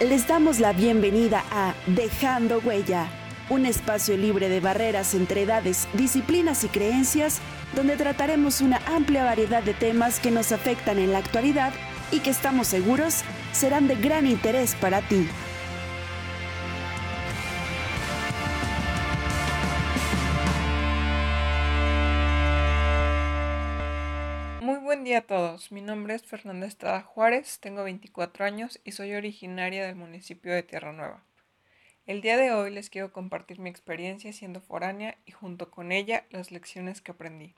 les damos la bienvenida a Dejando Huella, un espacio libre de barreras entre edades, disciplinas y creencias, donde trataremos una amplia variedad de temas que nos afectan en la actualidad y que estamos seguros serán de gran interés para ti. Buen día a todos. Mi nombre es Fernanda Estrada Juárez, tengo 24 años y soy originaria del municipio de Tierra Nueva. El día de hoy les quiero compartir mi experiencia siendo foránea y junto con ella las lecciones que aprendí.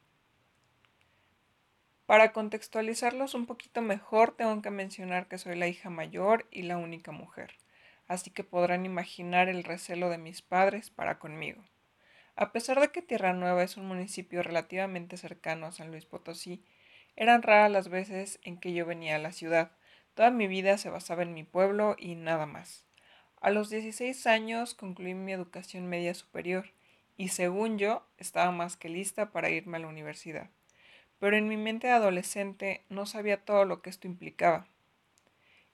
Para contextualizarlos un poquito mejor, tengo que mencionar que soy la hija mayor y la única mujer, así que podrán imaginar el recelo de mis padres para conmigo. A pesar de que Tierra Nueva es un municipio relativamente cercano a San Luis Potosí, eran raras las veces en que yo venía a la ciudad. Toda mi vida se basaba en mi pueblo y nada más. A los 16 años concluí mi educación media superior y según yo estaba más que lista para irme a la universidad. Pero en mi mente de adolescente no sabía todo lo que esto implicaba.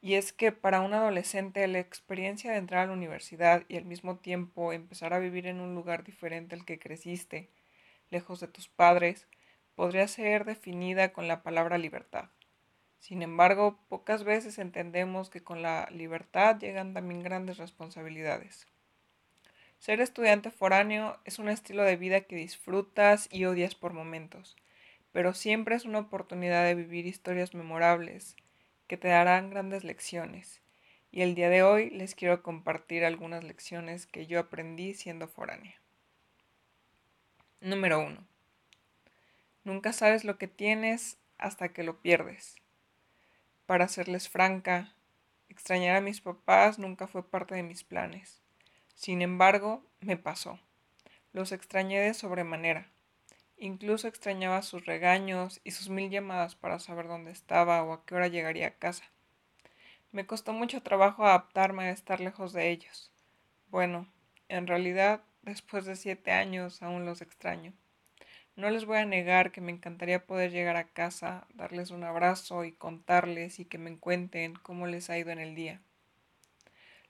Y es que para un adolescente la experiencia de entrar a la universidad y al mismo tiempo empezar a vivir en un lugar diferente al que creciste, lejos de tus padres, podría ser definida con la palabra libertad. Sin embargo, pocas veces entendemos que con la libertad llegan también grandes responsabilidades. Ser estudiante foráneo es un estilo de vida que disfrutas y odias por momentos, pero siempre es una oportunidad de vivir historias memorables que te darán grandes lecciones. Y el día de hoy les quiero compartir algunas lecciones que yo aprendí siendo foránea. Número 1. Nunca sabes lo que tienes hasta que lo pierdes. Para serles franca, extrañar a mis papás nunca fue parte de mis planes. Sin embargo, me pasó. Los extrañé de sobremanera. Incluso extrañaba sus regaños y sus mil llamadas para saber dónde estaba o a qué hora llegaría a casa. Me costó mucho trabajo adaptarme a estar lejos de ellos. Bueno, en realidad, después de siete años aún los extraño. No les voy a negar que me encantaría poder llegar a casa, darles un abrazo y contarles y que me cuenten cómo les ha ido en el día.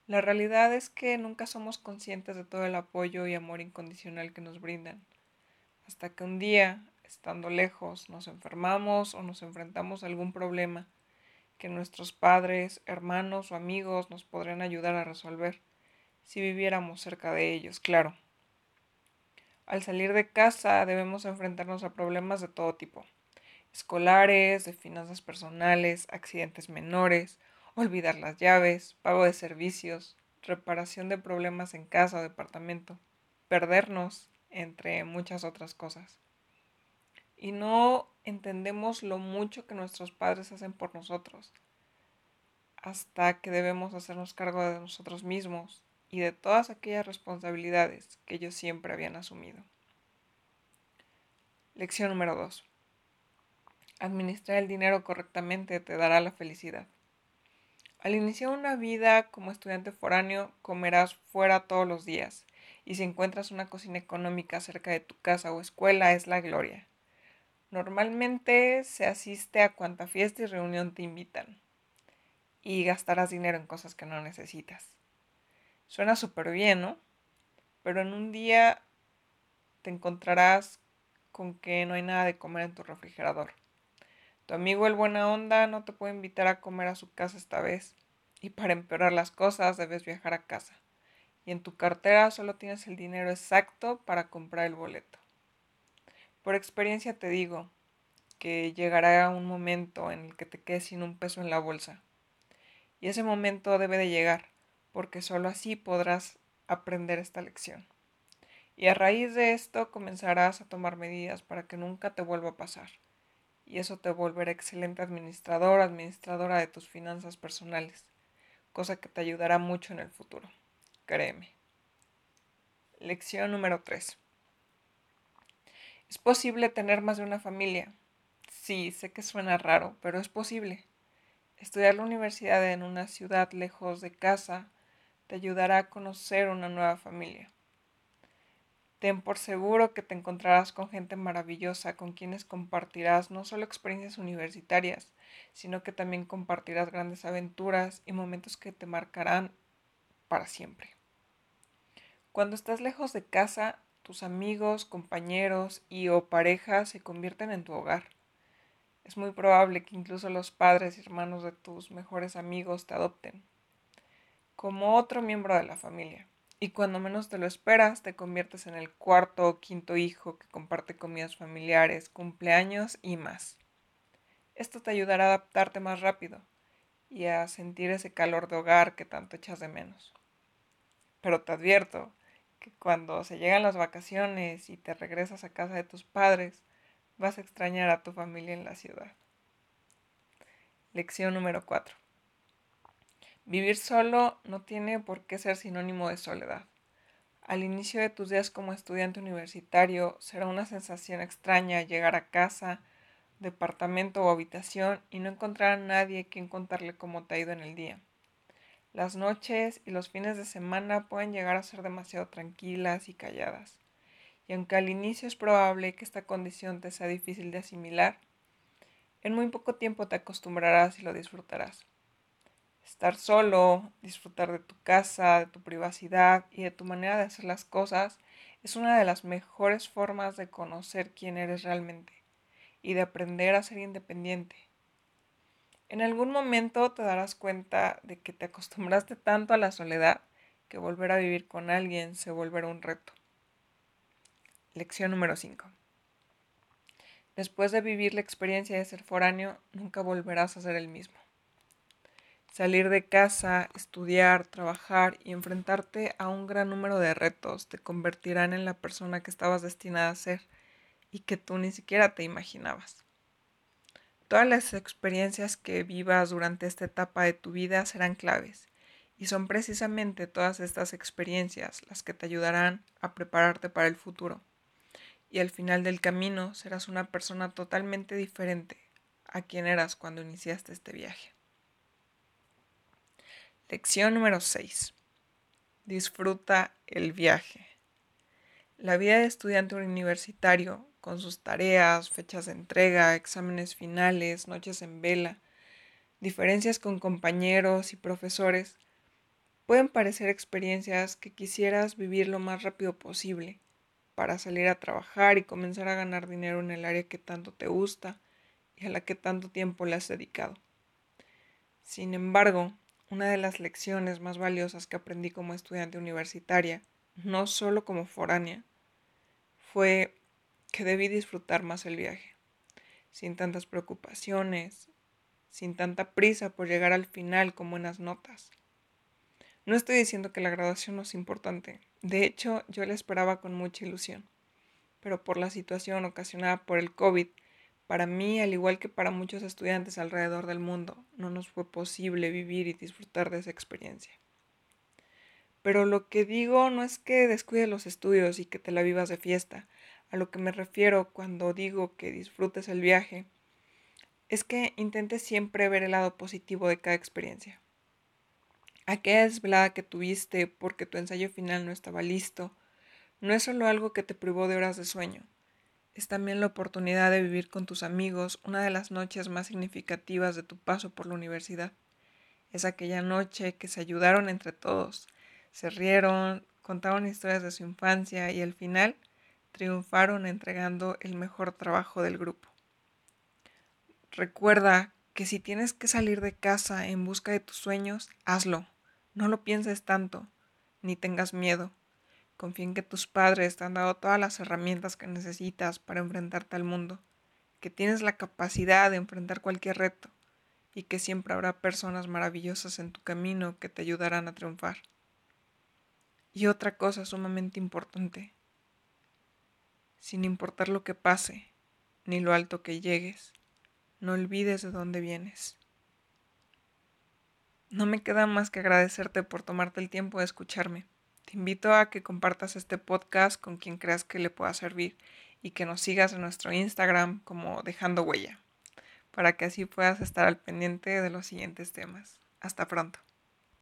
La realidad es que nunca somos conscientes de todo el apoyo y amor incondicional que nos brindan, hasta que un día, estando lejos, nos enfermamos o nos enfrentamos a algún problema que nuestros padres, hermanos o amigos nos podrían ayudar a resolver, si viviéramos cerca de ellos, claro. Al salir de casa debemos enfrentarnos a problemas de todo tipo, escolares, de finanzas personales, accidentes menores, olvidar las llaves, pago de servicios, reparación de problemas en casa o departamento, perdernos, entre muchas otras cosas. Y no entendemos lo mucho que nuestros padres hacen por nosotros, hasta que debemos hacernos cargo de nosotros mismos y de todas aquellas responsabilidades que ellos siempre habían asumido. Lección número 2. Administrar el dinero correctamente te dará la felicidad. Al iniciar una vida como estudiante foráneo, comerás fuera todos los días, y si encuentras una cocina económica cerca de tu casa o escuela es la gloria. Normalmente se asiste a cuanta fiesta y reunión te invitan, y gastarás dinero en cosas que no necesitas. Suena súper bien, ¿no? Pero en un día te encontrarás con que no hay nada de comer en tu refrigerador. Tu amigo el buena onda no te puede invitar a comer a su casa esta vez. Y para empeorar las cosas debes viajar a casa. Y en tu cartera solo tienes el dinero exacto para comprar el boleto. Por experiencia te digo que llegará un momento en el que te quedes sin un peso en la bolsa. Y ese momento debe de llegar porque sólo así podrás aprender esta lección. Y a raíz de esto comenzarás a tomar medidas para que nunca te vuelva a pasar. Y eso te volverá excelente administrador, administradora de tus finanzas personales, cosa que te ayudará mucho en el futuro. Créeme. Lección número 3. ¿Es posible tener más de una familia? Sí, sé que suena raro, pero es posible. Estudiar la universidad en una ciudad lejos de casa te ayudará a conocer una nueva familia. Ten por seguro que te encontrarás con gente maravillosa con quienes compartirás no solo experiencias universitarias, sino que también compartirás grandes aventuras y momentos que te marcarán para siempre. Cuando estás lejos de casa, tus amigos, compañeros y o parejas se convierten en tu hogar. Es muy probable que incluso los padres y hermanos de tus mejores amigos te adopten como otro miembro de la familia. Y cuando menos te lo esperas, te conviertes en el cuarto o quinto hijo que comparte comidas familiares, cumpleaños y más. Esto te ayudará a adaptarte más rápido y a sentir ese calor de hogar que tanto echas de menos. Pero te advierto que cuando se llegan las vacaciones y te regresas a casa de tus padres, vas a extrañar a tu familia en la ciudad. Lección número 4. Vivir solo no tiene por qué ser sinónimo de soledad. Al inicio de tus días como estudiante universitario será una sensación extraña llegar a casa, departamento o habitación y no encontrar a nadie quien contarle cómo te ha ido en el día. Las noches y los fines de semana pueden llegar a ser demasiado tranquilas y calladas. Y aunque al inicio es probable que esta condición te sea difícil de asimilar, en muy poco tiempo te acostumbrarás y lo disfrutarás. Estar solo, disfrutar de tu casa, de tu privacidad y de tu manera de hacer las cosas es una de las mejores formas de conocer quién eres realmente y de aprender a ser independiente. En algún momento te darás cuenta de que te acostumbraste tanto a la soledad que volver a vivir con alguien se volverá un reto. Lección número 5. Después de vivir la experiencia de ser foráneo, nunca volverás a ser el mismo. Salir de casa, estudiar, trabajar y enfrentarte a un gran número de retos te convertirán en la persona que estabas destinada a ser y que tú ni siquiera te imaginabas. Todas las experiencias que vivas durante esta etapa de tu vida serán claves y son precisamente todas estas experiencias las que te ayudarán a prepararte para el futuro. Y al final del camino serás una persona totalmente diferente a quien eras cuando iniciaste este viaje. Lección número 6. Disfruta el viaje. La vida de estudiante universitario con sus tareas, fechas de entrega, exámenes finales, noches en vela, diferencias con compañeros y profesores, pueden parecer experiencias que quisieras vivir lo más rápido posible para salir a trabajar y comenzar a ganar dinero en el área que tanto te gusta y a la que tanto tiempo le has dedicado. Sin embargo, una de las lecciones más valiosas que aprendí como estudiante universitaria, no solo como foránea, fue que debí disfrutar más el viaje, sin tantas preocupaciones, sin tanta prisa por llegar al final con buenas notas. No estoy diciendo que la graduación no es importante, de hecho yo la esperaba con mucha ilusión, pero por la situación ocasionada por el COVID, para mí, al igual que para muchos estudiantes alrededor del mundo, no nos fue posible vivir y disfrutar de esa experiencia. Pero lo que digo no es que descuides los estudios y que te la vivas de fiesta, a lo que me refiero cuando digo que disfrutes el viaje, es que intentes siempre ver el lado positivo de cada experiencia. Aquella desvelada que tuviste porque tu ensayo final no estaba listo, no es solo algo que te privó de horas de sueño, es también la oportunidad de vivir con tus amigos una de las noches más significativas de tu paso por la universidad. Es aquella noche que se ayudaron entre todos, se rieron, contaron historias de su infancia y al final triunfaron entregando el mejor trabajo del grupo. Recuerda que si tienes que salir de casa en busca de tus sueños, hazlo. No lo pienses tanto, ni tengas miedo. Confía en que tus padres te han dado todas las herramientas que necesitas para enfrentarte al mundo, que tienes la capacidad de enfrentar cualquier reto y que siempre habrá personas maravillosas en tu camino que te ayudarán a triunfar. Y otra cosa sumamente importante, sin importar lo que pase, ni lo alto que llegues, no olvides de dónde vienes. No me queda más que agradecerte por tomarte el tiempo de escucharme. Te invito a que compartas este podcast con quien creas que le pueda servir y que nos sigas en nuestro Instagram como Dejando Huella, para que así puedas estar al pendiente de los siguientes temas. Hasta pronto.